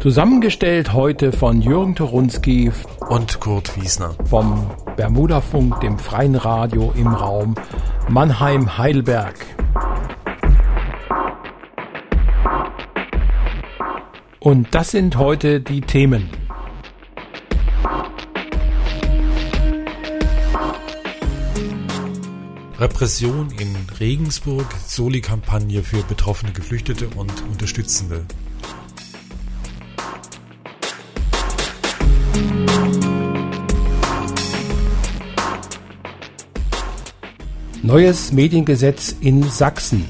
Zusammengestellt heute von Jürgen Torunski und Kurt Wiesner vom Bermudafunk, dem freien Radio im Raum Mannheim-Heidelberg. Und das sind heute die Themen. Repression in Regensburg, Soli-Kampagne für betroffene Geflüchtete und Unterstützende. Neues Mediengesetz in Sachsen.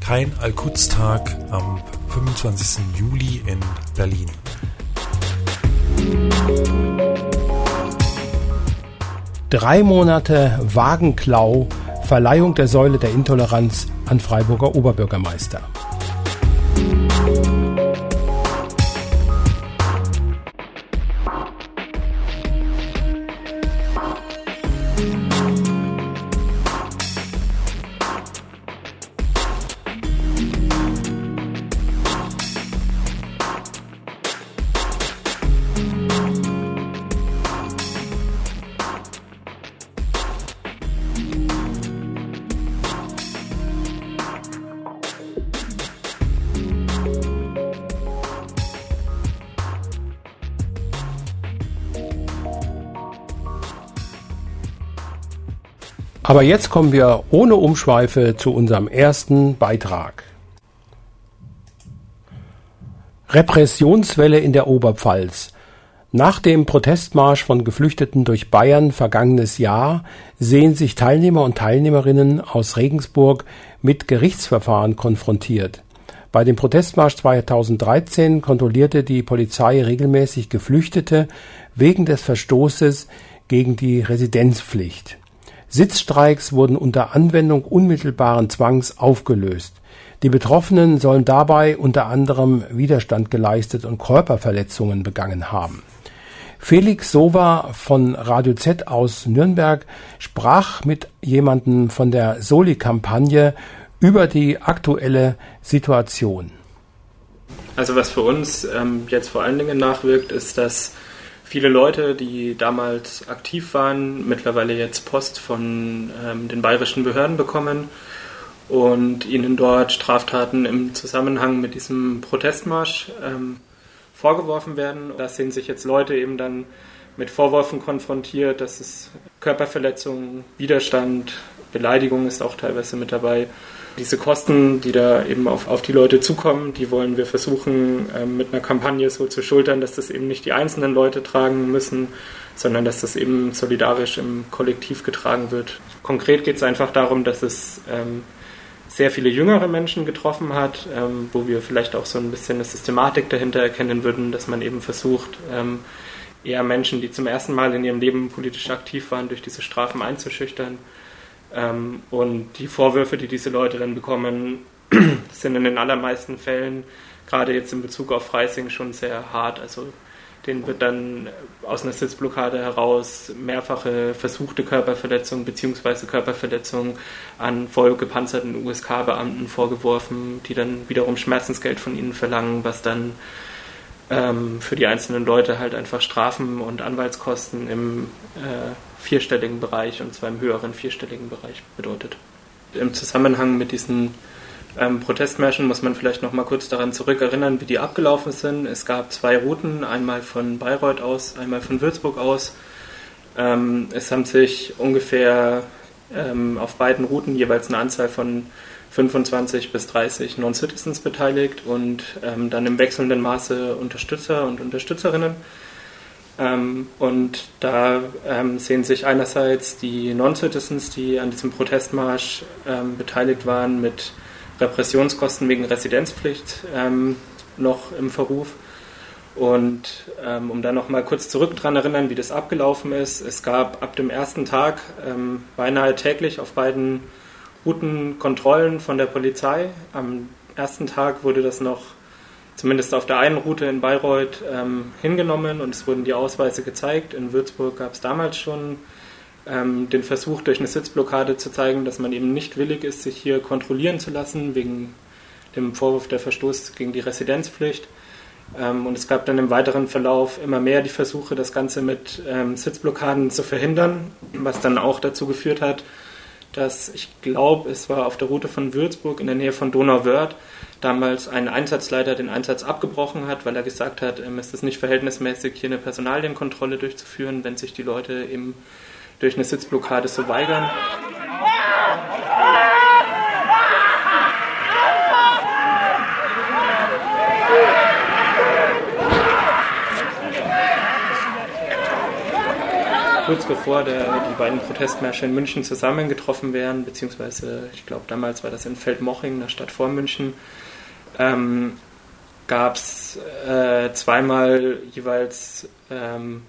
Kein Al-Quds-Tag am 25. Juli in Berlin. Drei Monate Wagenklau, Verleihung der Säule der Intoleranz an Freiburger Oberbürgermeister. Aber jetzt kommen wir ohne Umschweife zu unserem ersten Beitrag. Repressionswelle in der Oberpfalz. Nach dem Protestmarsch von Geflüchteten durch Bayern vergangenes Jahr sehen sich Teilnehmer und Teilnehmerinnen aus Regensburg mit Gerichtsverfahren konfrontiert. Bei dem Protestmarsch 2013 kontrollierte die Polizei regelmäßig Geflüchtete wegen des Verstoßes gegen die Residenzpflicht. Sitzstreiks wurden unter Anwendung unmittelbaren Zwangs aufgelöst. Die Betroffenen sollen dabei unter anderem Widerstand geleistet und Körperverletzungen begangen haben. Felix Sova von Radio Z aus Nürnberg sprach mit jemandem von der Soli-Kampagne über die aktuelle Situation. Also was für uns ähm, jetzt vor allen Dingen nachwirkt, ist, dass viele Leute, die damals aktiv waren, mittlerweile jetzt Post von ähm, den bayerischen Behörden bekommen und ihnen dort Straftaten im Zusammenhang mit diesem Protestmarsch ähm, vorgeworfen werden. Da sehen sich jetzt Leute eben dann mit Vorwürfen konfrontiert, dass es Körperverletzungen, Widerstand, Beleidigung ist auch teilweise mit dabei diese Kosten, die da eben auf, auf die Leute zukommen, die wollen wir versuchen ähm, mit einer Kampagne so zu schultern, dass das eben nicht die einzelnen Leute tragen müssen, sondern dass das eben solidarisch im Kollektiv getragen wird. Konkret geht es einfach darum, dass es ähm, sehr viele jüngere Menschen getroffen hat, ähm, wo wir vielleicht auch so ein bisschen eine Systematik dahinter erkennen würden, dass man eben versucht, ähm, eher Menschen, die zum ersten Mal in ihrem Leben politisch aktiv waren, durch diese Strafen einzuschüchtern ähm, und die Vorwürfe, die diese Leute dann bekommen, sind in den allermeisten Fällen, gerade jetzt in Bezug auf Freising, schon sehr hart. Also denen wird dann aus einer Sitzblockade heraus mehrfache versuchte Körperverletzungen bzw. Körperverletzungen an voll gepanzerten USK-Beamten vorgeworfen, die dann wiederum Schmerzensgeld von ihnen verlangen, was dann ähm, für die einzelnen Leute halt einfach Strafen und Anwaltskosten im äh, vierstelligen Bereich und zwar im höheren vierstelligen Bereich bedeutet. Im Zusammenhang mit diesen ähm, Protestmärschen muss man vielleicht noch mal kurz daran zurückerinnern, wie die abgelaufen sind. Es gab zwei Routen, einmal von Bayreuth aus, einmal von Würzburg aus. Ähm, es haben sich ungefähr ähm, auf beiden Routen jeweils eine Anzahl von 25 bis 30 Non-Citizens beteiligt und ähm, dann im wechselnden Maße Unterstützer und Unterstützerinnen. Ähm, und da ähm, sehen sich einerseits die Non-Citizens, die an diesem Protestmarsch ähm, beteiligt waren, mit Repressionskosten wegen Residenzpflicht ähm, noch im Verruf. Und ähm, um da noch mal kurz zurück dran erinnern, wie das abgelaufen ist. Es gab ab dem ersten Tag ähm, beinahe täglich auf beiden Routen Kontrollen von der Polizei. Am ersten Tag wurde das noch zumindest auf der einen Route in Bayreuth ähm, hingenommen und es wurden die Ausweise gezeigt. In Würzburg gab es damals schon ähm, den Versuch, durch eine Sitzblockade zu zeigen, dass man eben nicht willig ist, sich hier kontrollieren zu lassen, wegen dem Vorwurf der Verstoß gegen die Residenzpflicht. Ähm, und es gab dann im weiteren Verlauf immer mehr die Versuche, das Ganze mit ähm, Sitzblockaden zu verhindern, was dann auch dazu geführt hat, dass ich glaube, es war auf der Route von Würzburg in der Nähe von Donauwörth damals ein Einsatzleiter den Einsatz abgebrochen hat, weil er gesagt hat, ähm, es ist nicht verhältnismäßig, hier eine Personalienkontrolle durchzuführen, wenn sich die Leute eben durch eine Sitzblockade so weigern. Kurz bevor der, die beiden Protestmärsche in München zusammengetroffen wären, beziehungsweise ich glaube damals war das in Feldmoching, der Stadt vor München, ähm, gab es äh, zweimal jeweils ähm,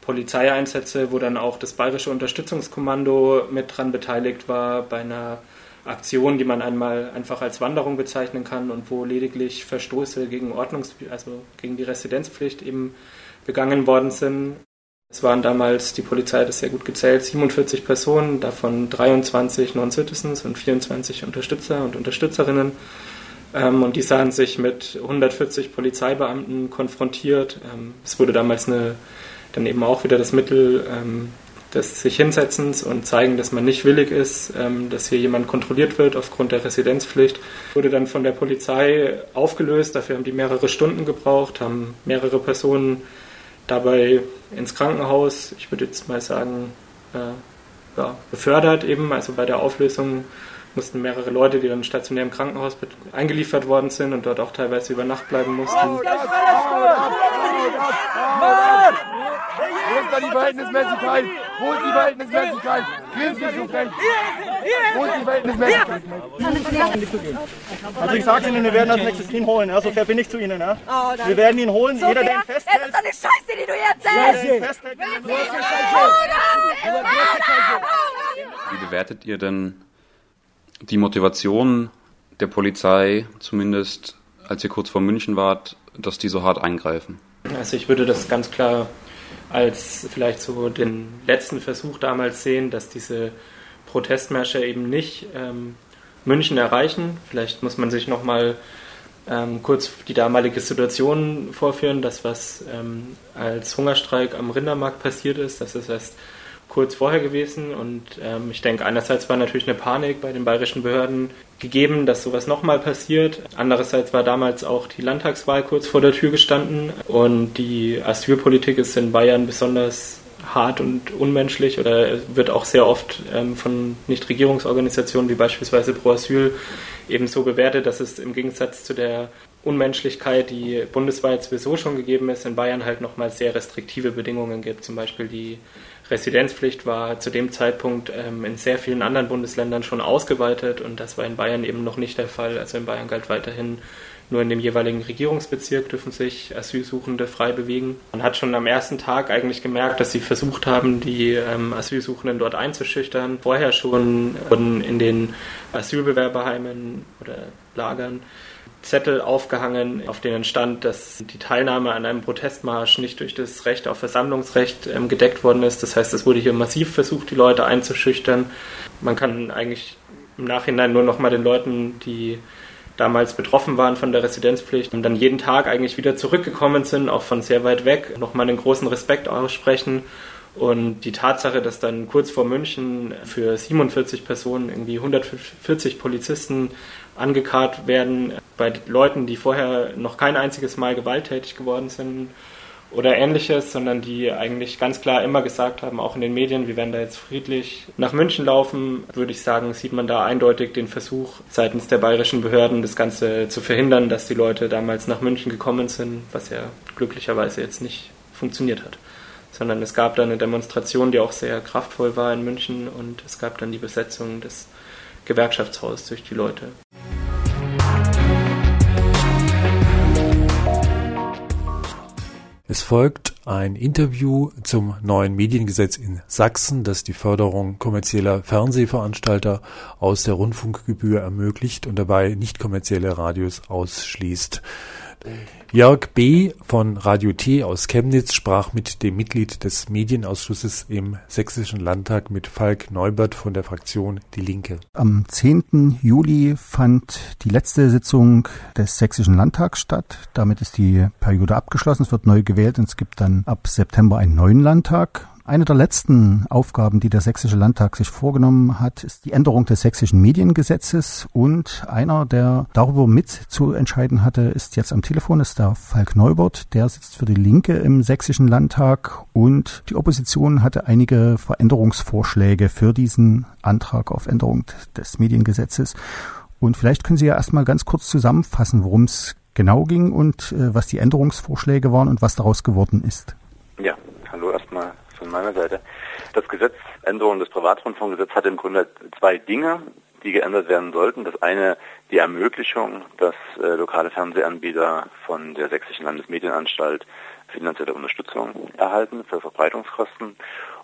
Polizeieinsätze, wo dann auch das Bayerische Unterstützungskommando mit dran beteiligt war bei einer Aktion, die man einmal einfach als Wanderung bezeichnen kann und wo lediglich Verstoße gegen Ordnungs also gegen die Residenzpflicht eben begangen worden sind. Es waren damals, die Polizei hat es sehr gut gezählt, 47 Personen, davon 23 Non-Citizens und 24 Unterstützer und Unterstützerinnen. Ähm, und die sahen sich mit 140 Polizeibeamten konfrontiert. Ähm, es wurde damals eine, dann eben auch wieder das Mittel ähm, des sich Hinsetzens und zeigen, dass man nicht willig ist, dass hier jemand kontrolliert wird aufgrund der Residenzpflicht. Wurde dann von der Polizei aufgelöst. Dafür haben die mehrere Stunden gebraucht, haben mehrere Personen dabei ins Krankenhaus, ich würde jetzt mal sagen, äh, ja, befördert eben. Also bei der Auflösung mussten mehrere Leute, die dann stationär im Krankenhaus eingeliefert worden sind und dort auch teilweise über Nacht bleiben mussten. Oh, wo ist da die Verhältnismäßigkeit? Wo ist die Verhältnismäßigkeit? Grinst nicht so frech. Wo ist die Verhältnismäßigkeit? Also ich sage Ihnen, wir werden als nächstes ihn holen. Ja? So fair bin ich zu Ihnen. Ja? Oh, wir werden ihn holen. So Jeder, der ihn festhält. Wie bewertet ihr denn die Motivation der Polizei, zumindest als ihr kurz vor München wart, dass die so hart eingreifen? Also ich würde das ganz klar als vielleicht so den letzten Versuch damals sehen, dass diese Protestmärsche eben nicht ähm, München erreichen. Vielleicht muss man sich nochmal ähm, kurz die damalige Situation vorführen, das was ähm, als Hungerstreik am Rindermarkt passiert ist, das ist erst kurz vorher gewesen und ähm, ich denke, einerseits war natürlich eine Panik bei den bayerischen Behörden gegeben, dass sowas nochmal passiert. Andererseits war damals auch die Landtagswahl kurz vor der Tür gestanden und die Asylpolitik ist in Bayern besonders hart und unmenschlich oder wird auch sehr oft ähm, von Nichtregierungsorganisationen wie beispielsweise Pro Asyl eben so bewertet, dass es im Gegensatz zu der Unmenschlichkeit, die bundesweit sowieso schon gegeben ist, in Bayern halt nochmal sehr restriktive Bedingungen gibt. Zum Beispiel die Residenzpflicht war zu dem Zeitpunkt ähm, in sehr vielen anderen Bundesländern schon ausgeweitet und das war in Bayern eben noch nicht der Fall. Also in Bayern galt weiterhin nur in dem jeweiligen Regierungsbezirk dürfen sich Asylsuchende frei bewegen. Man hat schon am ersten Tag eigentlich gemerkt, dass sie versucht haben, die ähm, Asylsuchenden dort einzuschüchtern. Vorher schon wurden in den Asylbewerberheimen oder Lagern Zettel aufgehangen, auf denen stand, dass die Teilnahme an einem Protestmarsch nicht durch das Recht auf Versammlungsrecht ähm, gedeckt worden ist. Das heißt, es wurde hier massiv versucht, die Leute einzuschüchtern. Man kann eigentlich im Nachhinein nur noch mal den Leuten, die damals betroffen waren von der Residenzpflicht und dann jeden Tag eigentlich wieder zurückgekommen sind, auch von sehr weit weg, nochmal einen großen Respekt aussprechen. Und die Tatsache, dass dann kurz vor München für 47 Personen irgendwie 140 Polizisten angekarrt werden bei Leuten, die vorher noch kein einziges Mal gewalttätig geworden sind oder ähnliches, sondern die eigentlich ganz klar immer gesagt haben, auch in den Medien, wir werden da jetzt friedlich nach München laufen, würde ich sagen, sieht man da eindeutig den Versuch seitens der bayerischen Behörden, das Ganze zu verhindern, dass die Leute damals nach München gekommen sind, was ja glücklicherweise jetzt nicht funktioniert hat. Sondern es gab da eine Demonstration, die auch sehr kraftvoll war in München und es gab dann die Besetzung des Gewerkschaftshauses durch die Leute. Es folgt ein Interview zum neuen Mediengesetz in Sachsen, das die Förderung kommerzieller Fernsehveranstalter aus der Rundfunkgebühr ermöglicht und dabei nicht kommerzielle Radios ausschließt. Jörg B. von Radio T aus Chemnitz sprach mit dem Mitglied des Medienausschusses im Sächsischen Landtag mit Falk Neubert von der Fraktion Die Linke. Am 10. Juli fand die letzte Sitzung des Sächsischen Landtags statt. Damit ist die Periode abgeschlossen. Es wird neu gewählt und es gibt dann ab September einen neuen Landtag. Eine der letzten Aufgaben, die der Sächsische Landtag sich vorgenommen hat, ist die Änderung des sächsischen Mediengesetzes. Und einer, der darüber mit zu entscheiden hatte, ist jetzt am Telefon, ist der Falk Neubert. Der sitzt für die Linke im Sächsischen Landtag und die Opposition hatte einige Veränderungsvorschläge für diesen Antrag auf Änderung des Mediengesetzes. Und vielleicht können Sie ja erstmal ganz kurz zusammenfassen, worum es genau ging und äh, was die Änderungsvorschläge waren und was daraus geworden ist. Ja, hallo erstmal von meiner Seite. Das Gesetz, Änderung des Privatrundfunkgesetzes hat im Grunde zwei Dinge, die geändert werden sollten. Das eine die Ermöglichung, dass äh, lokale Fernsehanbieter von der Sächsischen Landesmedienanstalt finanzielle Unterstützung erhalten für Verbreitungskosten.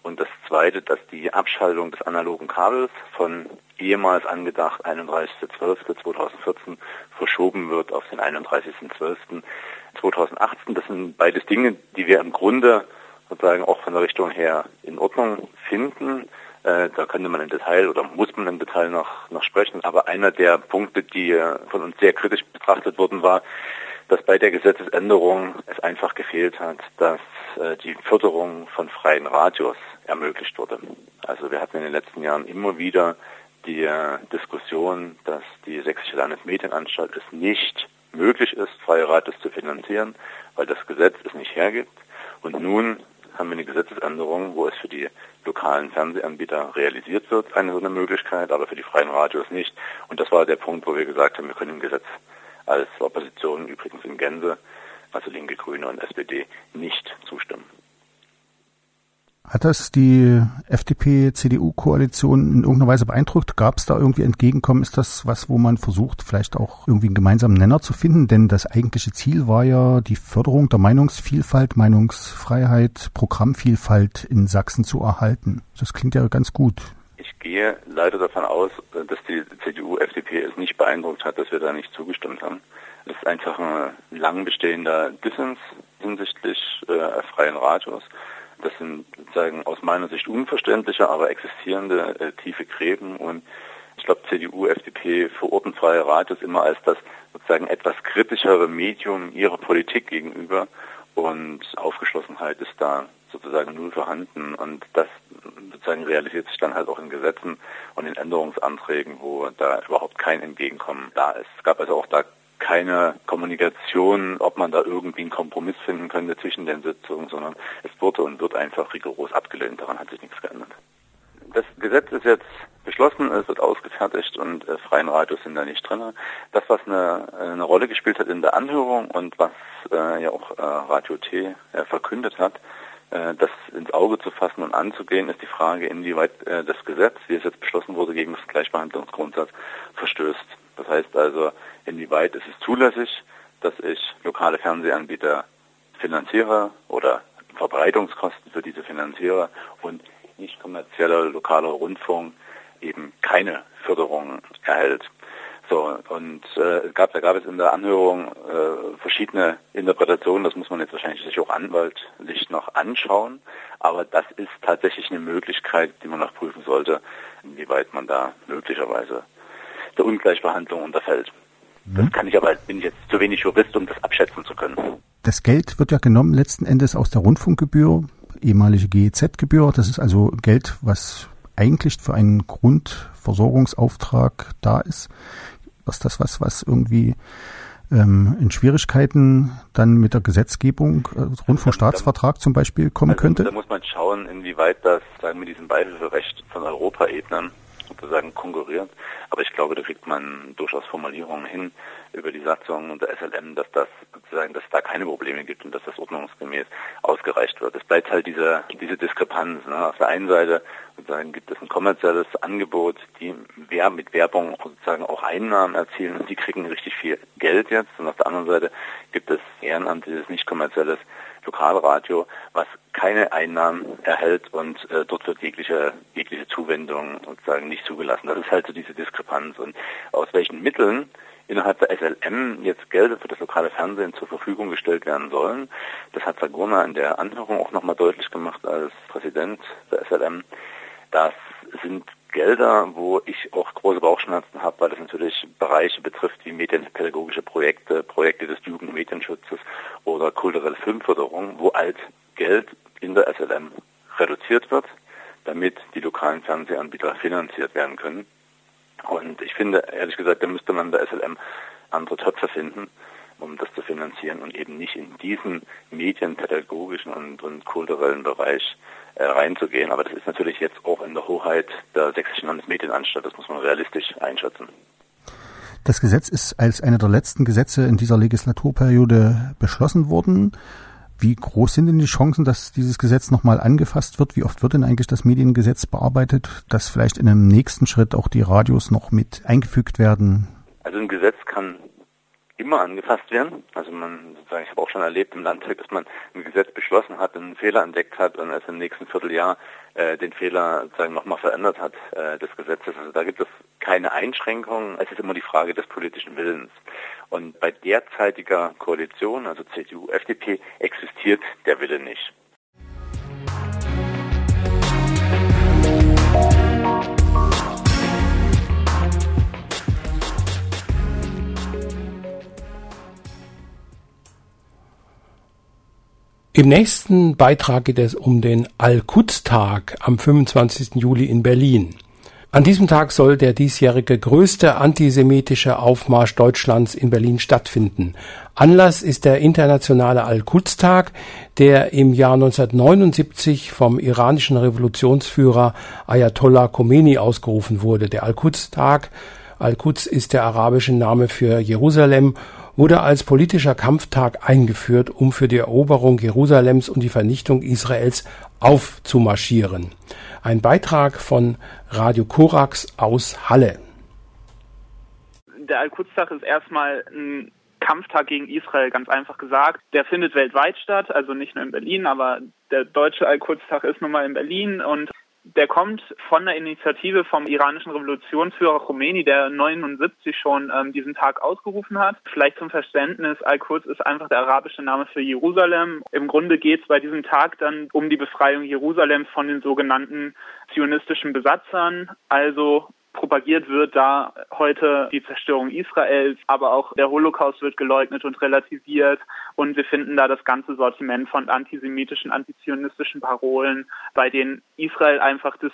Und das zweite, dass die Abschaltung des analogen Kabels von ehemals angedacht 31.12.2014 verschoben wird auf den 31.12.2018. Das sind beides Dinge, die wir im Grunde sozusagen auch von der Richtung her in Ordnung finden. Äh, da könnte man im Detail oder muss man im Detail noch, noch sprechen. Aber einer der Punkte, die äh, von uns sehr kritisch betrachtet wurden, war, dass bei der Gesetzesänderung es einfach gefehlt hat, dass äh, die Förderung von freien Radios ermöglicht wurde. Also wir hatten in den letzten Jahren immer wieder die äh, Diskussion, dass die Sächsische Landesmedienanstalt es nicht möglich ist, freie Radios zu finanzieren, weil das Gesetz es nicht hergibt. Und nun haben wir eine Gesetzesänderung, wo es für die lokalen Fernsehanbieter realisiert wird, eine so eine Möglichkeit, aber für die freien Radios nicht. Und das war der Punkt, wo wir gesagt haben, wir können dem Gesetz als Opposition übrigens in Gänze, also Linke, Grüne und SPD, nicht zustimmen. Hat das die FDP-CDU-Koalition in irgendeiner Weise beeindruckt? Gab es da irgendwie Entgegenkommen? Ist das was, wo man versucht, vielleicht auch irgendwie einen gemeinsamen Nenner zu finden? Denn das eigentliche Ziel war ja die Förderung der Meinungsvielfalt, Meinungsfreiheit, Programmvielfalt in Sachsen zu erhalten. Das klingt ja ganz gut. Ich gehe leider davon aus, dass die CDU-FDP es nicht beeindruckt hat, dass wir da nicht zugestimmt haben. Es ist einfach ein lang bestehender Dissens hinsichtlich äh, freien Radios. Das sind sozusagen aus meiner Sicht unverständliche, aber existierende äh, tiefe Gräben. Und ich glaube, CDU, FDP verorten freie Radios immer als das sozusagen etwas kritischere Medium ihrer Politik gegenüber. Und Aufgeschlossenheit ist da sozusagen null vorhanden. Und das sozusagen realisiert sich dann halt auch in Gesetzen und in Änderungsanträgen, wo da überhaupt kein Entgegenkommen da ist. Es gab also auch da keine Kommunikation, ob man da irgendwie einen Kompromiss finden könnte zwischen den Sitzungen, sondern es wurde und wird einfach rigoros abgelehnt. Daran hat sich nichts geändert. Das Gesetz ist jetzt beschlossen, es wird ausgefertigt und äh, freien Radios sind da nicht drin. Das, was eine, eine Rolle gespielt hat in der Anhörung und was äh, ja auch äh, Radio T äh, verkündet hat, äh, das ins Auge zu fassen und anzugehen, ist die Frage, inwieweit äh, das Gesetz, wie es jetzt beschlossen wurde, gegen das Gleichbehandlungsgrundsatz verstößt. Das heißt also, inwieweit ist es zulässig, dass ich lokale Fernsehanbieter finanziere oder Verbreitungskosten für diese finanziere und nicht kommerzieller lokaler Rundfunk eben keine Förderung erhält. So, und äh, gab, da gab es in der Anhörung äh, verschiedene Interpretationen, das muss man jetzt wahrscheinlich sich auch anwaltlich noch anschauen, aber das ist tatsächlich eine Möglichkeit, die man noch prüfen sollte, inwieweit man da möglicherweise der Ungleichbehandlung unterfällt. Das mhm. kann ich aber, bin ich jetzt zu wenig Jurist, um das abschätzen zu können. Das Geld wird ja genommen letzten Endes aus der Rundfunkgebühr, ehemalige GEZ-Gebühr. Das ist also Geld, was eigentlich für einen Grundversorgungsauftrag da ist. Was das was, was irgendwie ähm, in Schwierigkeiten dann mit der Gesetzgebung, äh, Rundfunkstaatsvertrag zum Beispiel kommen also, könnte? Da muss man schauen, inwieweit das sagen, mit diesem Beihilferecht von Europaebenen sozusagen konkurriert. Aber ich glaube, da kriegt man durchaus Formulierungen hin über die Satzung und der SLM, dass das sozusagen, dass es da keine Probleme gibt und dass das ordnungsgemäß ausgereicht wird. Es bleibt halt diese, diese Diskrepanz. Ne? Auf der einen Seite sozusagen gibt es ein kommerzielles Angebot, die wer mit Werbung sozusagen auch Einnahmen erzielen und die kriegen richtig viel Geld jetzt. Und auf der anderen Seite gibt es ehrenamtliches, nicht kommerzielles Lokalradio, was keine Einnahmen erhält und äh, dort wird jegliche, jegliche Zuwendung sozusagen nicht zugelassen. Das ist halt so diese Diskrepanz. Und aus welchen Mitteln innerhalb der SLM jetzt Gelder für das lokale Fernsehen zur Verfügung gestellt werden sollen. Das hat Sagona in der Anhörung auch nochmal deutlich gemacht als Präsident der SLM. Das sind Gelder, wo ich auch große Bauchschmerzen habe, weil das natürlich Bereiche betrifft wie medienpädagogische Projekte, Projekte des Jugend- und Medienschutzes oder kulturelle Filmförderung, wo alt Geld in der SLM reduziert wird, damit die lokalen Fernsehanbieter finanziert werden können. Und ich finde, ehrlich gesagt, da müsste man bei SLM andere Töpfe finden, um das zu finanzieren und eben nicht in diesen medienpädagogischen und, und kulturellen Bereich äh, reinzugehen. Aber das ist natürlich jetzt auch in der Hoheit der Sächsischen Landesmedienanstalt. Das muss man realistisch einschätzen. Das Gesetz ist als eine der letzten Gesetze in dieser Legislaturperiode beschlossen worden. Wie groß sind denn die Chancen, dass dieses Gesetz nochmal angefasst wird? Wie oft wird denn eigentlich das Mediengesetz bearbeitet, dass vielleicht in einem nächsten Schritt auch die Radios noch mit eingefügt werden? Also ein Gesetz kann immer angefasst werden. Also man, sozusagen, ich habe auch schon erlebt im Landtag, dass man ein Gesetz beschlossen hat, einen Fehler entdeckt hat und erst im nächsten Vierteljahr den Fehler sozusagen nochmal verändert hat äh, des Gesetzes. Also da gibt es keine Einschränkungen. Es ist immer die Frage des politischen Willens. Und bei derzeitiger Koalition, also CDU, FDP, existiert der Wille nicht. Im nächsten Beitrag geht es um den Al-Quds-Tag am 25. Juli in Berlin. An diesem Tag soll der diesjährige größte antisemitische Aufmarsch Deutschlands in Berlin stattfinden. Anlass ist der internationale Al-Quds-Tag, der im Jahr 1979 vom iranischen Revolutionsführer Ayatollah Khomeini ausgerufen wurde. Der Al-Quds-Tag Al-Quds ist der arabische Name für Jerusalem wurde als politischer Kampftag eingeführt, um für die Eroberung Jerusalems und die Vernichtung Israels aufzumarschieren. Ein Beitrag von Radio Korax aus Halle. Der Al-Quds-Tag ist erstmal ein Kampftag gegen Israel, ganz einfach gesagt. Der findet weltweit statt, also nicht nur in Berlin, aber der deutsche Al-Quds-Tag ist nun mal in Berlin und der kommt von der Initiative vom iranischen Revolutionsführer Khomeini, der 79 schon ähm, diesen Tag ausgerufen hat. Vielleicht zum Verständnis, Al-Quds ist einfach der arabische Name für Jerusalem. Im Grunde geht es bei diesem Tag dann um die Befreiung Jerusalems von den sogenannten zionistischen Besatzern, also propagiert wird, da heute die Zerstörung Israels, aber auch der Holocaust wird geleugnet und relativiert. Und wir finden da das ganze Sortiment von antisemitischen, antizionistischen Parolen, bei denen Israel einfach das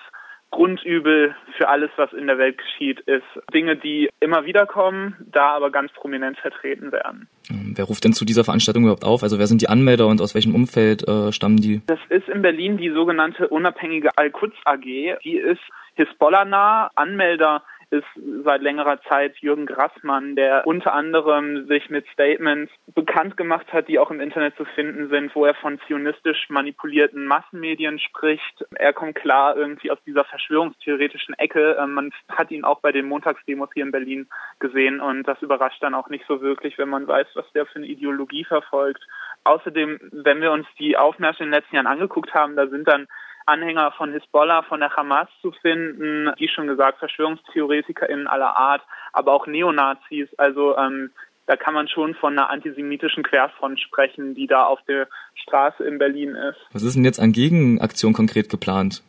Grundübel für alles, was in der Welt geschieht, ist. Dinge, die immer wieder kommen, da aber ganz prominent vertreten werden. Ähm, wer ruft denn zu dieser Veranstaltung überhaupt auf? Also wer sind die Anmelder und aus welchem Umfeld äh, stammen die? Das ist in Berlin die sogenannte unabhängige Al-Quds AG. Die ist Hisbollah nah. Anmelder ist seit längerer Zeit Jürgen Grassmann, der unter anderem sich mit Statements bekannt gemacht hat, die auch im Internet zu finden sind, wo er von zionistisch manipulierten Massenmedien spricht. Er kommt klar irgendwie aus dieser verschwörungstheoretischen Ecke. Ähm, man hat ihn auch bei den Montagsdemos hier in Berlin gesehen und das überrascht dann auch nicht so wirklich, wenn man weiß, was der für eine Ideologie verfolgt. Außerdem, wenn wir uns die Aufmärsche in den letzten Jahren angeguckt haben, da sind dann Anhänger von Hisbollah, von der Hamas zu finden, wie schon gesagt, VerschwörungstheoretikerInnen aller Art, aber auch Neonazis. Also ähm, da kann man schon von einer antisemitischen Querfront sprechen, die da auf der Straße in Berlin ist. Was ist denn jetzt an Gegenaktion konkret geplant?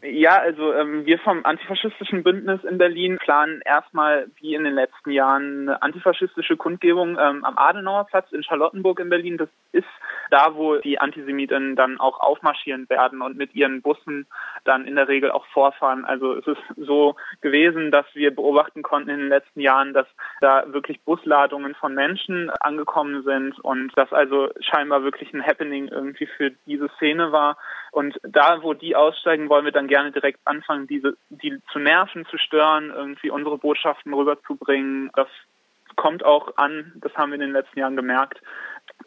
Ja, also ähm, wir vom antifaschistischen Bündnis in Berlin planen erstmal wie in den letzten Jahren eine antifaschistische Kundgebung ähm, am Adenauerplatz in Charlottenburg in Berlin. Das ist da, wo die Antisemiten dann auch aufmarschieren werden und mit ihren Bussen dann in der Regel auch vorfahren. Also es ist so gewesen, dass wir beobachten konnten in den letzten Jahren, dass da wirklich Busladungen von Menschen angekommen sind und das also scheinbar wirklich ein Happening irgendwie für diese Szene war. Und da, wo die aussteigen, wollen wir dann gerne direkt anfangen, diese, die zu nerven, zu stören, irgendwie unsere Botschaften rüberzubringen. Das kommt auch an, das haben wir in den letzten Jahren gemerkt.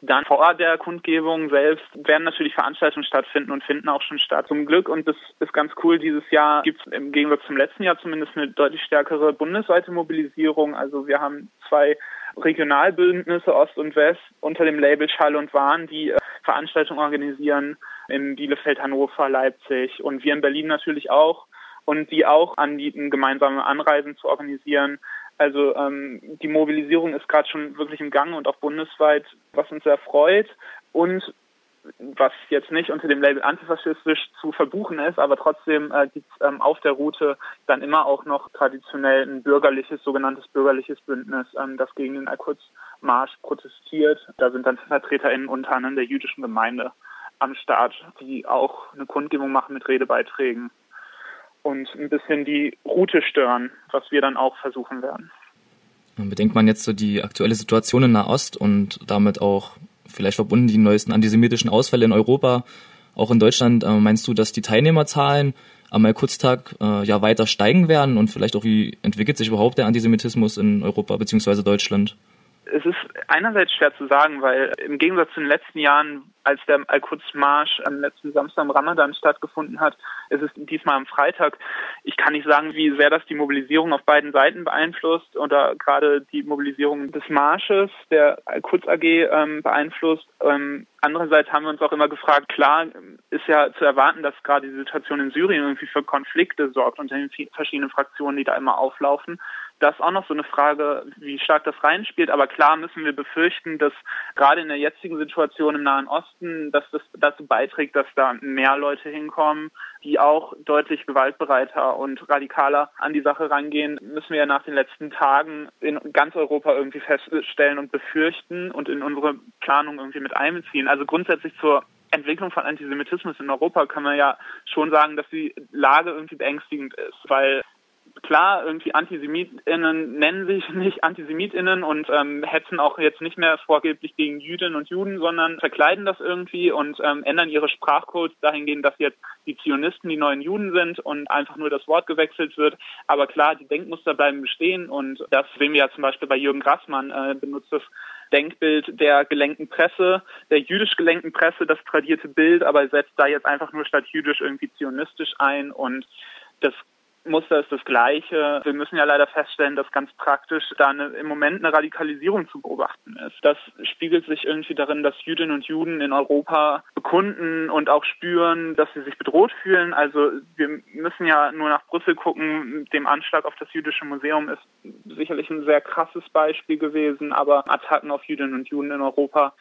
Dann vor der Kundgebung selbst werden natürlich Veranstaltungen stattfinden und finden auch schon statt. Zum Glück, und das ist ganz cool, dieses Jahr gibt es im Gegensatz zum letzten Jahr zumindest eine deutlich stärkere bundesweite Mobilisierung. Also wir haben zwei Regionalbündnisse Ost und West unter dem Label Schall und Wahn, die äh, Veranstaltungen organisieren in Bielefeld, Hannover, Leipzig und wir in Berlin natürlich auch und die auch anbieten, gemeinsame Anreisen zu organisieren. Also ähm, die Mobilisierung ist gerade schon wirklich im Gang und auch bundesweit, was uns sehr freut. Und was jetzt nicht unter dem Label antifaschistisch zu verbuchen ist, aber trotzdem äh, gibt es ähm, auf der Route dann immer auch noch traditionell ein bürgerliches, sogenanntes bürgerliches Bündnis, ähm, das gegen den Al-Quds-Marsch protestiert. Da sind dann VertreterInnen unter anderem der jüdischen Gemeinde am Start, die auch eine Kundgebung machen mit Redebeiträgen und ein bisschen die Route stören, was wir dann auch versuchen werden. Bedenkt man jetzt so die aktuelle Situation in Nahost und damit auch vielleicht verbunden die neuesten antisemitischen Ausfälle in Europa, auch in Deutschland, äh, meinst du, dass die Teilnehmerzahlen am Al-Quds-Tag äh, ja weiter steigen werden und vielleicht auch wie entwickelt sich überhaupt der Antisemitismus in Europa bzw. Deutschland? Es ist einerseits schwer zu sagen, weil im Gegensatz zu den letzten Jahren als der Al-Quds-Marsch am letzten Samstag im Ramadan stattgefunden hat, ist es diesmal am Freitag. Ich kann nicht sagen, wie sehr das die Mobilisierung auf beiden Seiten beeinflusst oder gerade die Mobilisierung des Marsches der Al-Quds AG ähm, beeinflusst. Ähm, andererseits haben wir uns auch immer gefragt, klar ist ja zu erwarten, dass gerade die Situation in Syrien irgendwie für Konflikte sorgt unter den verschiedenen Fraktionen, die da immer auflaufen. Das ist auch noch so eine Frage, wie stark das reinspielt. Aber klar müssen wir befürchten, dass gerade in der jetzigen Situation im Nahen Osten dass das dazu beiträgt, dass da mehr Leute hinkommen, die auch deutlich gewaltbereiter und radikaler an die Sache rangehen, müssen wir ja nach den letzten Tagen in ganz Europa irgendwie feststellen und befürchten und in unsere Planung irgendwie mit einbeziehen. Also grundsätzlich zur Entwicklung von Antisemitismus in Europa kann man ja schon sagen, dass die Lage irgendwie beängstigend ist, weil klar, irgendwie AntisemitInnen nennen sich nicht AntisemitInnen und ähm, hetzen auch jetzt nicht mehr vorgeblich gegen Jüdinnen und Juden, sondern verkleiden das irgendwie und ähm, ändern ihre Sprachcodes dahingehend, dass jetzt die Zionisten die neuen Juden sind und einfach nur das Wort gewechselt wird. Aber klar, die Denkmuster bleiben bestehen und das sehen wir ja zum Beispiel bei Jürgen Grassmann, äh, benutzt das Denkbild der gelenkten Presse, der jüdisch gelenkten Presse, das tradierte Bild, aber setzt da jetzt einfach nur statt jüdisch irgendwie zionistisch ein und das Muster ist das gleiche. Wir müssen ja leider feststellen, dass ganz praktisch da eine, im Moment eine Radikalisierung zu beobachten ist. Das spiegelt sich irgendwie darin, dass Jüdinnen und Juden in Europa bekunden und auch spüren, dass sie sich bedroht fühlen. Also wir müssen ja nur nach Brüssel gucken. Dem Anschlag auf das jüdische Museum ist sicherlich ein sehr krasses Beispiel gewesen, aber Attacken auf Jüdinnen und Juden in Europa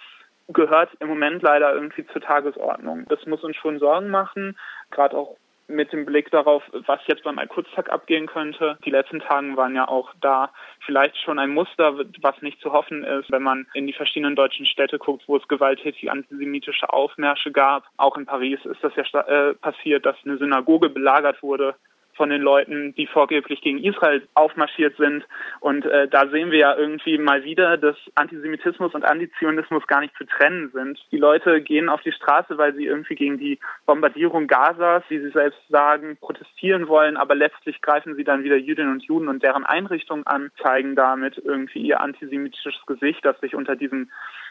gehört im Moment leider irgendwie zur Tagesordnung. Das muss uns schon Sorgen machen, gerade auch mit dem Blick darauf, was jetzt beim Al-Quds-Tag abgehen könnte. Die letzten Tage waren ja auch da vielleicht schon ein Muster, was nicht zu hoffen ist, wenn man in die verschiedenen deutschen Städte guckt, wo es gewalttätige antisemitische Aufmärsche gab. Auch in Paris ist das ja äh, passiert, dass eine Synagoge belagert wurde von den Leuten, die vorgeblich gegen Israel aufmarschiert sind. Und äh, da sehen wir ja irgendwie mal wieder, dass Antisemitismus und Antizionismus gar nicht zu trennen sind. Die Leute gehen auf die Straße, weil sie irgendwie gegen die Bombardierung Gazas, wie sie selbst sagen, protestieren wollen, aber letztlich greifen sie dann wieder Jüdinnen und Juden und deren Einrichtungen an, zeigen damit irgendwie ihr antisemitisches Gesicht, das sich unter diesem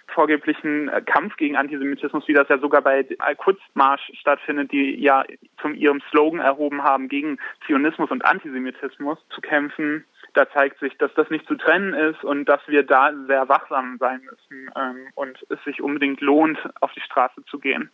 vorgeblichen äh, Kampf gegen Antisemitismus, wie das ja sogar bei Al-Quds-Marsch stattfindet, die ja zum ihrem Slogan erhoben haben, gegen Zionismus und Antisemitismus zu kämpfen. Da zeigt sich, dass das nicht zu trennen ist und dass wir da sehr wachsam sein müssen ähm, und es sich unbedingt lohnt, auf die Straße zu gehen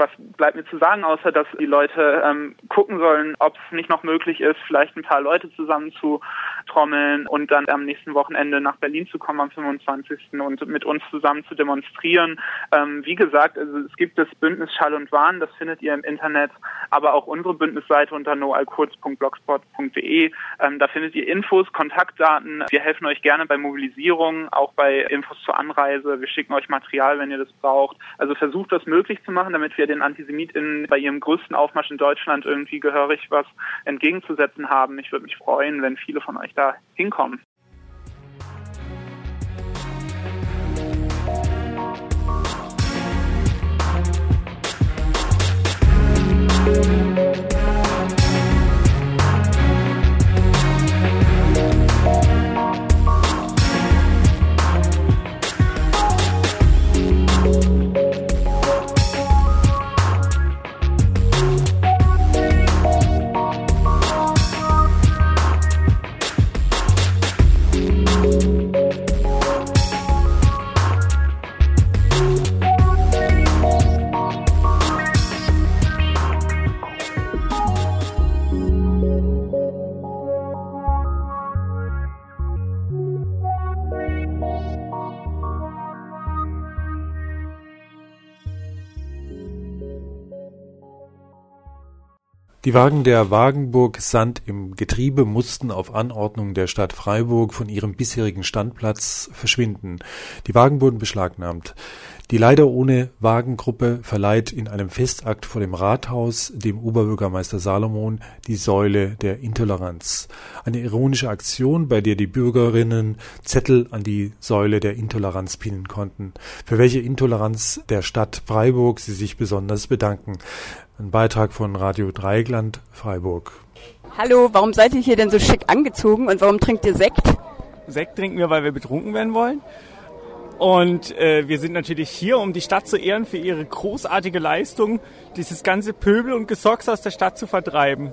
was bleibt mir zu sagen, außer dass die Leute ähm, gucken sollen, ob es nicht noch möglich ist, vielleicht ein paar Leute zusammen zu trommeln und dann am nächsten Wochenende nach Berlin zu kommen am 25. und mit uns zusammen zu demonstrieren. Ähm, wie gesagt, also es gibt das Bündnis Schall und Wahn, das findet ihr im Internet, aber auch unsere Bündnisseite unter noalkurz.blogspot.de. Ähm, da findet ihr Infos, Kontaktdaten. Wir helfen euch gerne bei Mobilisierung, auch bei Infos zur Anreise. Wir schicken euch Material, wenn ihr das braucht. Also versucht das möglich zu machen, damit wir den AntisemitInnen bei ihrem größten Aufmarsch in Deutschland irgendwie gehörig was entgegenzusetzen haben. Ich würde mich freuen, wenn viele von euch da hinkommen. Die Wagen der Wagenburg Sand im Getriebe mussten auf Anordnung der Stadt Freiburg von ihrem bisherigen Standplatz verschwinden. Die Wagen wurden beschlagnahmt. Die leider ohne Wagengruppe verleiht in einem Festakt vor dem Rathaus dem Oberbürgermeister Salomon die Säule der Intoleranz. Eine ironische Aktion, bei der die Bürgerinnen Zettel an die Säule der Intoleranz pinnen konnten, für welche Intoleranz der Stadt Freiburg sie sich besonders bedanken. Ein Beitrag von Radio Dreigland, Freiburg. Hallo, warum seid ihr hier denn so schick angezogen und warum trinkt ihr Sekt? Sekt trinken wir, weil wir betrunken werden wollen. Und äh, wir sind natürlich hier, um die Stadt zu ehren für ihre großartige Leistung, dieses ganze Pöbel und Gesocks aus der Stadt zu vertreiben.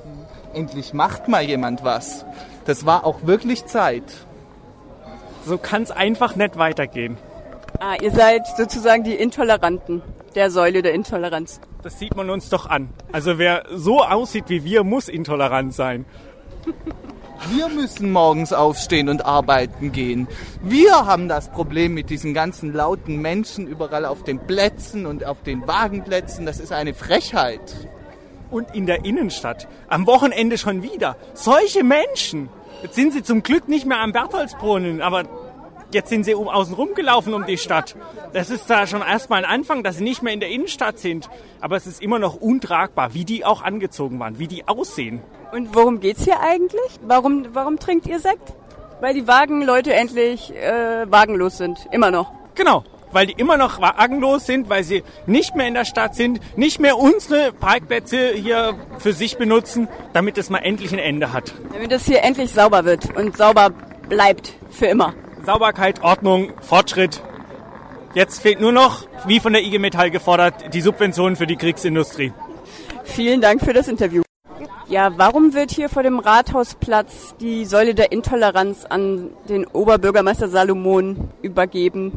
Endlich macht mal jemand was. Das war auch wirklich Zeit. So kann es einfach nicht weitergehen. Ah, ihr seid sozusagen die Intoleranten der Säule der Intoleranz. Das sieht man uns doch an. Also wer so aussieht wie wir, muss intolerant sein. Wir müssen morgens aufstehen und arbeiten gehen. Wir haben das Problem mit diesen ganzen lauten Menschen überall auf den Plätzen und auf den Wagenplätzen. Das ist eine Frechheit. Und in der Innenstadt. Am Wochenende schon wieder. Solche Menschen. Jetzt sind sie zum Glück nicht mehr am Bertholdsbrunnen, aber Jetzt sind sie um außen rumgelaufen um die Stadt. Das ist da schon erstmal ein Anfang, dass sie nicht mehr in der Innenstadt sind. Aber es ist immer noch untragbar, wie die auch angezogen waren, wie die aussehen. Und worum geht's hier eigentlich? Warum, warum trinkt ihr Sekt? Weil die Wagenleute endlich äh, wagenlos sind. Immer noch. Genau weil die immer noch wagenlos sind, weil sie nicht mehr in der Stadt sind, nicht mehr unsere Parkplätze hier für sich benutzen, damit es mal endlich ein Ende hat. Damit es hier endlich sauber wird und sauber bleibt für immer. Sauberkeit, Ordnung, Fortschritt. Jetzt fehlt nur noch, wie von der IG Metall gefordert, die Subventionen für die Kriegsindustrie. Vielen Dank für das Interview. Ja, warum wird hier vor dem Rathausplatz die Säule der Intoleranz an den Oberbürgermeister Salomon übergeben?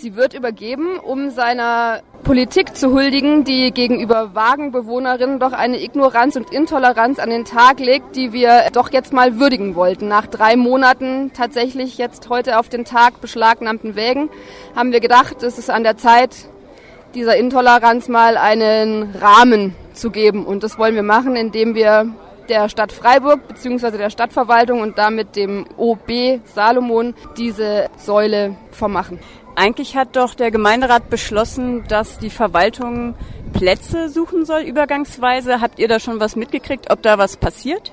Sie wird übergeben, um seiner Politik zu huldigen, die gegenüber Wagenbewohnerinnen doch eine Ignoranz und Intoleranz an den Tag legt, die wir doch jetzt mal würdigen wollten. Nach drei Monaten tatsächlich jetzt heute auf den Tag beschlagnahmten Wägen haben wir gedacht, es ist an der Zeit, dieser Intoleranz mal einen Rahmen zu geben. Und das wollen wir machen, indem wir der Stadt Freiburg bzw. der Stadtverwaltung und damit dem OB Salomon diese Säule vermachen. Eigentlich hat doch der Gemeinderat beschlossen, dass die Verwaltung Plätze suchen soll, übergangsweise. Habt ihr da schon was mitgekriegt, ob da was passiert?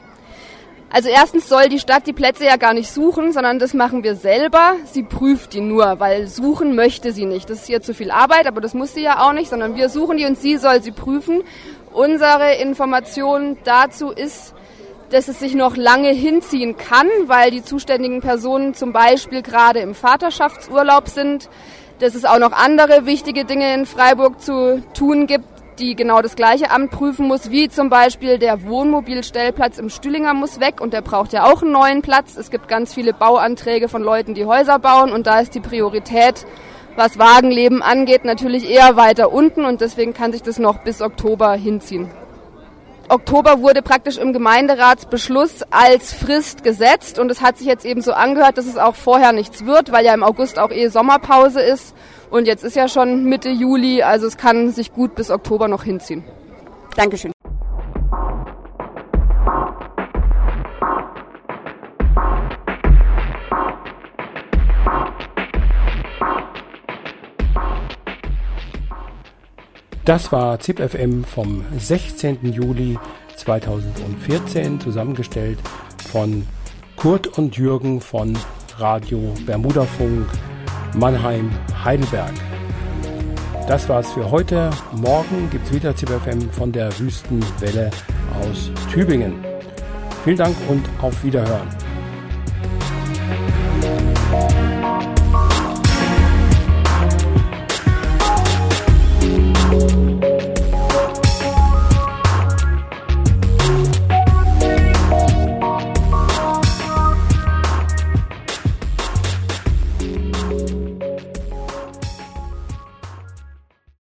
Also erstens soll die Stadt die Plätze ja gar nicht suchen, sondern das machen wir selber. Sie prüft die nur, weil suchen möchte sie nicht. Das ist hier zu viel Arbeit, aber das muss sie ja auch nicht, sondern wir suchen die und sie soll sie prüfen. Unsere Information dazu ist, dass es sich noch lange hinziehen kann, weil die zuständigen Personen zum Beispiel gerade im Vaterschaftsurlaub sind, dass es auch noch andere wichtige Dinge in Freiburg zu tun gibt, die genau das gleiche Amt prüfen muss, wie zum Beispiel der Wohnmobilstellplatz im Stühlinger muss weg und der braucht ja auch einen neuen Platz. Es gibt ganz viele Bauanträge von Leuten, die Häuser bauen und da ist die Priorität, was Wagenleben angeht, natürlich eher weiter unten und deswegen kann sich das noch bis Oktober hinziehen. Oktober wurde praktisch im Gemeinderatsbeschluss als Frist gesetzt und es hat sich jetzt eben so angehört, dass es auch vorher nichts wird, weil ja im August auch eh Sommerpause ist und jetzt ist ja schon Mitte Juli, also es kann sich gut bis Oktober noch hinziehen. Dankeschön. Das war ZipFM vom 16. Juli 2014, zusammengestellt von Kurt und Jürgen von Radio Bermudafunk Mannheim Heidelberg. Das war's für heute. Morgen gibt's wieder ZipFM von der Wüstenwelle aus Tübingen. Vielen Dank und auf Wiederhören.